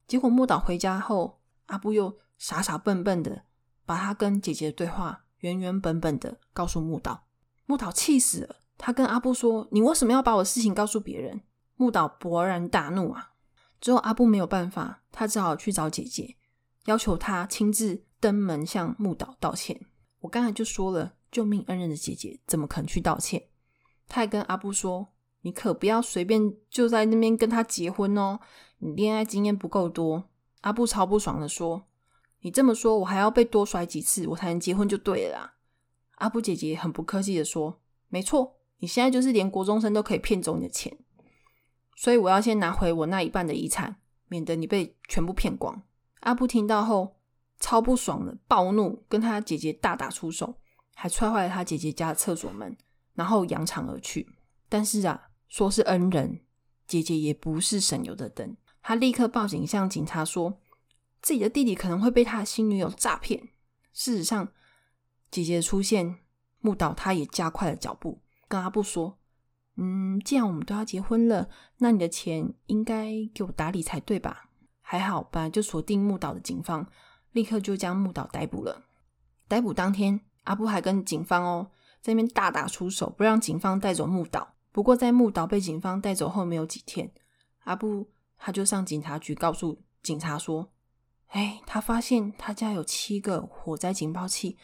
结果木岛回家后，阿布又傻傻笨笨的把他跟姐姐的对话原原本本的告诉木岛。木岛气死了，他跟阿布说：“你为什么要把我事情告诉别人？”木岛勃然大怒啊！之后阿布没有办法，他只好去找姐姐，要求他亲自登门向木岛道歉。我刚才就说了，救命恩人的姐姐怎么可能去道歉？他还跟阿布说：“你可不要随便就在那边跟他结婚哦，你恋爱经验不够多。”阿布超不爽的说：“你这么说，我还要被多甩几次，我才能结婚就对了。”啦。”阿布姐姐很不客气的说：“没错，你现在就是连国中生都可以骗走你的钱，所以我要先拿回我那一半的遗产，免得你被全部骗光。”阿布听到后超不爽的，暴怒，跟他姐姐大打出手，还踹坏了他姐姐家的厕所门，然后扬长而去。但是啊，说是恩人，姐姐也不是省油的灯。他立刻报警，向警察说自己的弟弟可能会被他的新女友诈骗。事实上，姐姐的出现，木岛他也加快了脚步，跟阿布说：“嗯，既然我们都要结婚了，那你的钱应该给我打理才对吧？”还好，本来就锁定木岛的警方立刻就将木岛逮捕了。逮捕当天，阿布还跟警方哦在那边大打出手，不让警方带走木岛。不过，在木岛被警方带走后没有几天，阿布他就上警察局告诉警察说：“哎，他发现他家有七个火灾警报器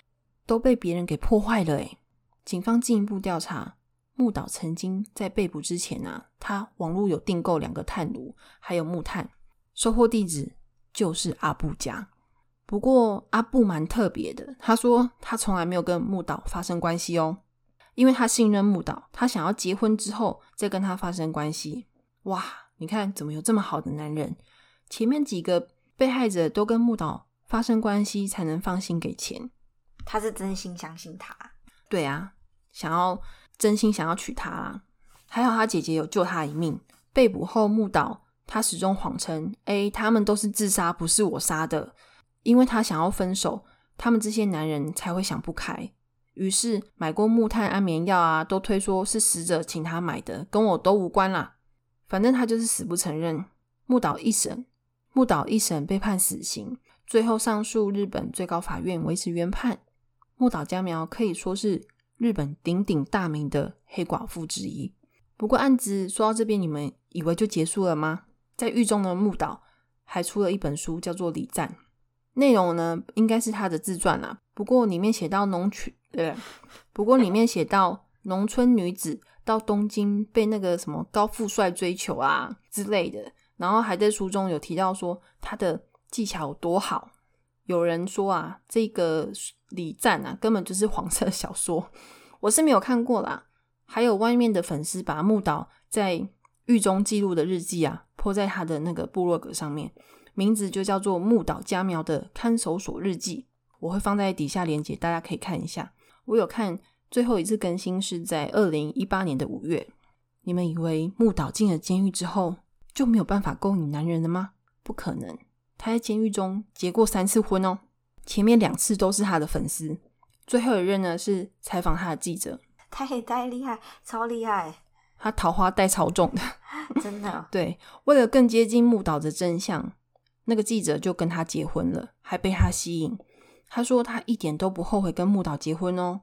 都被别人给破坏了。”哎，警方进一步调查，木岛曾经在被捕之前啊，他网络有订购两个炭炉，还有木炭。收货地址就是阿布家，不过阿布蛮特别的。他说他从来没有跟木岛发生关系哦，因为他信任木岛，他想要结婚之后再跟他发生关系。哇，你看怎么有这么好的男人？前面几个被害者都跟木岛发生关系才能放心给钱，他是真心相信他。对啊，想要真心想要娶她啦。还好他姐姐有救他一命。被捕后，木岛。他始终谎称：“哎，他们都是自杀，不是我杀的。”因为他想要分手，他们这些男人才会想不开，于是买过木炭、安眠药啊，都推说是死者请他买的，跟我都无关啦。反正他就是死不承认。木岛一审，木岛一审被判死刑，最后上诉日本最高法院维持原判。木岛佳苗可以说是日本鼎鼎大名的黑寡妇之一。不过案子说到这边，你们以为就结束了吗？在狱中的木岛还出了一本书，叫做《礼赞》，内容呢应该是他的自传啦。不过里面写到农村，呃，不过里面写到农村女子到东京被那个什么高富帅追求啊之类的，然后还在书中有提到说他的技巧有多好。有人说啊，这个《李赞》啊根本就是黄色小说，我是没有看过啦。还有外面的粉丝把木岛在狱中记录的日记啊。泼在他的那个部落格上面，名字就叫做木岛佳苗的看守所日记，我会放在底下链接，大家可以看一下。我有看最后一次更新是在二零一八年的五月。你们以为木岛进了监狱之后就没有办法勾引男人了吗？不可能，他在监狱中结过三次婚哦，前面两次都是他的粉丝，最后一任呢是采访他的记者，太太厉害，超厉害。他桃花带超重的，真的。对，为了更接近木岛的真相，那个记者就跟他结婚了，还被他吸引。他说他一点都不后悔跟木岛结婚哦。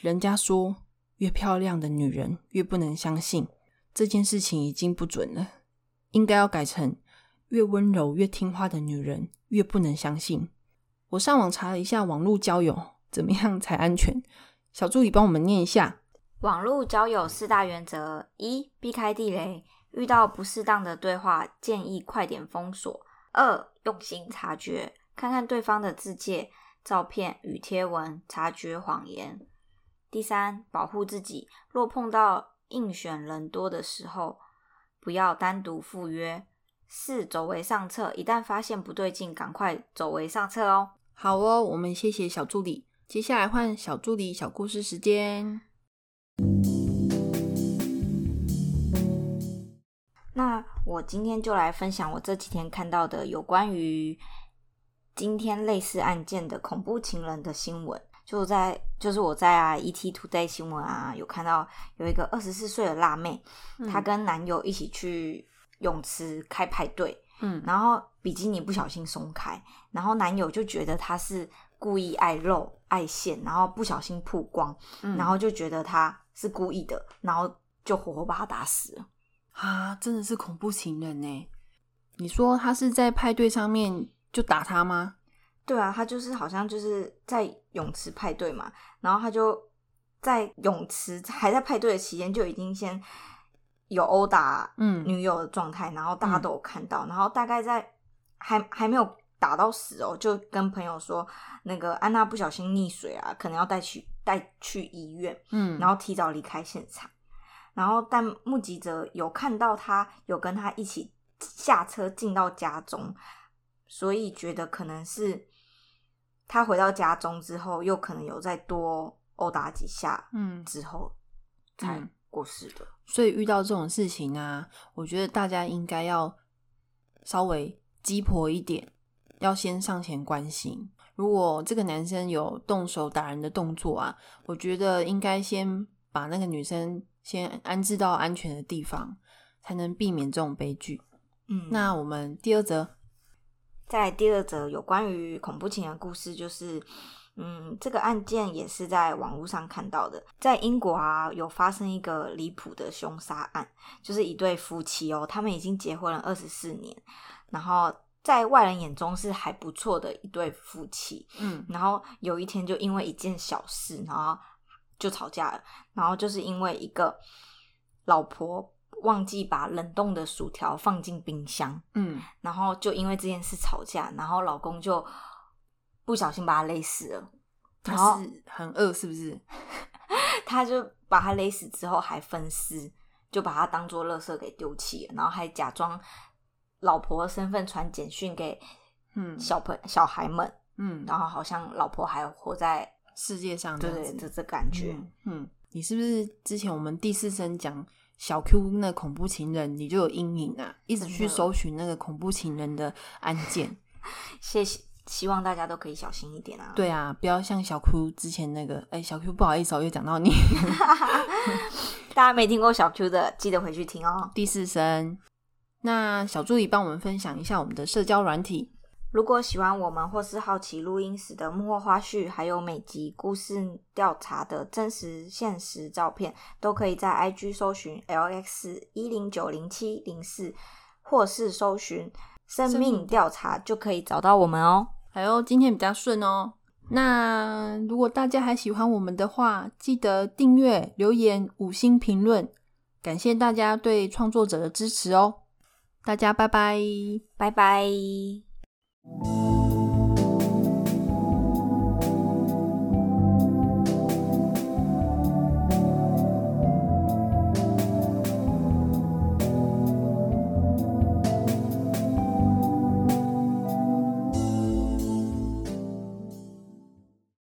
人家说越漂亮的女人越不能相信，这件事情已经不准了，应该要改成越温柔越听话的女人越不能相信。我上网查了一下网络交友怎么样才安全，小助理帮我们念一下。网络交友四大原则：一、避开地雷，遇到不适当的对话，建议快点封锁；二、用心察觉，看看对方的字界、照片与贴文，察觉谎言；第三，保护自己，若碰到应选人多的时候，不要单独赴约；四、走为上策，一旦发现不对劲，赶快走为上策哦。好哦，我们谢谢小助理，接下来换小助理小故事时间。那我今天就来分享我这几天看到的有关于今天类似案件的恐怖情人的新闻。就在就是我在啊 ET Today 新闻啊有看到有一个二十四岁的辣妹，她跟男友一起去泳池开派对，嗯，然后比基尼不小心松开，然后男友就觉得她是故意爱露爱现，然后不小心曝光，然后就觉得她。是故意的，然后就活活把她打死了啊！真的是恐怖情人呢。你说他是在派对上面就打他吗？对啊，他就是好像就是在泳池派对嘛，然后他就在泳池还在派对的期间就已经先有殴打嗯女友的状态，然后大家都有看到，然后大概在还还没有打到死哦，就跟朋友说那个安娜不小心溺水啊，可能要带去带去医院，嗯，然后提早离开现场。然后但目击者有看到他有跟他一起下车进到家中，所以觉得可能是他回到家中之后，又可能有再多殴打几下，嗯之后才嗯过世的。所以遇到这种事情啊，我觉得大家应该要稍微鸡婆一点，要先上前关心。如果这个男生有动手打人的动作啊，我觉得应该先把那个女生先安置到安全的地方，才能避免这种悲剧。嗯，那我们第二则，在第二则有关于恐怖情人故事，就是，嗯，这个案件也是在网络上看到的，在英国啊有发生一个离谱的凶杀案，就是一对夫妻哦，他们已经结婚了二十四年，然后在外人眼中是还不错的一对夫妻，嗯然后有一天就因为一件小事，然后就吵架了，然后就是因为一个老婆忘记把冷冻的薯条放进冰箱。嗯然后就因为这件事吵架，然后老公就不小心把她勒死了，然后很饿是不是？他就把她勒死之后还分尸，就把她当做垃圾给丢弃，然后还假装老婆的身份传简讯给嗯小朋小孩们，嗯，然后好像老婆还活在世界上这样子对对这这感觉，嗯嗯，你是不是之前我们第四声讲小 Q 那恐怖情人，你就有阴影啊？一直去搜寻那个恐怖情人的案件。谢谢，希望大家都可以小心一点啊。，对啊，不要像小 Q 之前那个，哎、小 Q 不好意思哦，又讲到你 大家没听过小 Q 的，记得回去听哦。第四声。那小助理帮我们分享一下我们的社交软体。如果喜欢我们，或是好奇录音室的幕后花絮，还有每集故事调查的真实现实照片，都可以在 IG 搜寻 LX 一零九零七零四，或是搜寻生命调查，就可以找到我们哦。还有今天比较顺哦。那如果大家还喜欢我们的话，记得订阅、留言、五星评论，感谢大家对创作者的支持哦。大家拜拜。拜拜。Thank you.